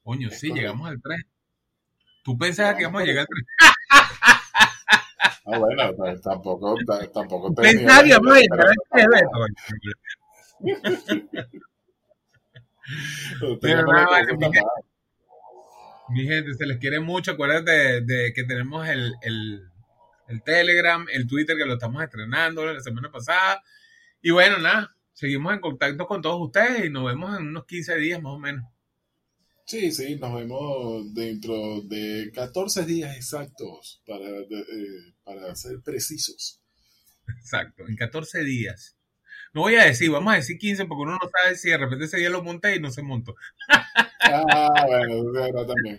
Coño, Es sí, correcto. llegamos al 3. ¿Tú pensabas que íbamos a llegar al 3? Ah, bueno, pues, tampoco, ta- tampoco Pensaba que íbamos a pero- llegar al 3, pero Pero teníamos nada, la vale, cabeza mi gente. se les quiere mucho. Acuérdate de, de que tenemos el, el, el Telegram, el Twitter que lo estamos estrenando la semana pasada. Y bueno, nada, seguimos en contacto con todos ustedes y nos vemos en unos 15 días más o menos. Sí, sí, nos vemos dentro de 14 días exactos para, de- eh, para ser precisos. Exacto, en 14 días. No voy a decir, vamos a decir 15 porque uno no sabe si de repente ese día lo monté y no se montó. Ah, bueno, verdad también.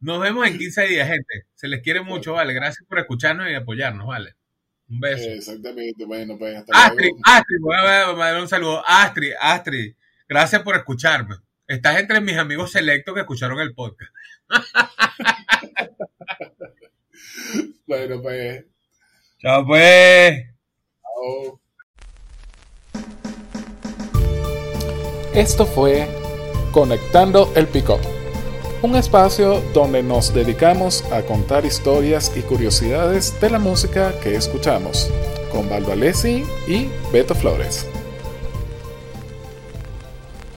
Nos vemos en 15 días, gente. Se les quiere mucho, vale. Gracias por escucharnos y apoyarnos, vale. Un beso. Eh, exactamente, bueno, pues hasta Astrid, luego. Astrid, voy a dar- voy a dar un saludo. Astrid, Astrid, gracias por escucharme. Estás entre mis amigos selectos que escucharon el podcast. Bueno, pues, Chao, pues. chao. Esto fue Conectando el Pick-up, un espacio donde nos dedicamos a contar historias y curiosidades de la música que escuchamos. con Baldo Alessi y Beto Flores.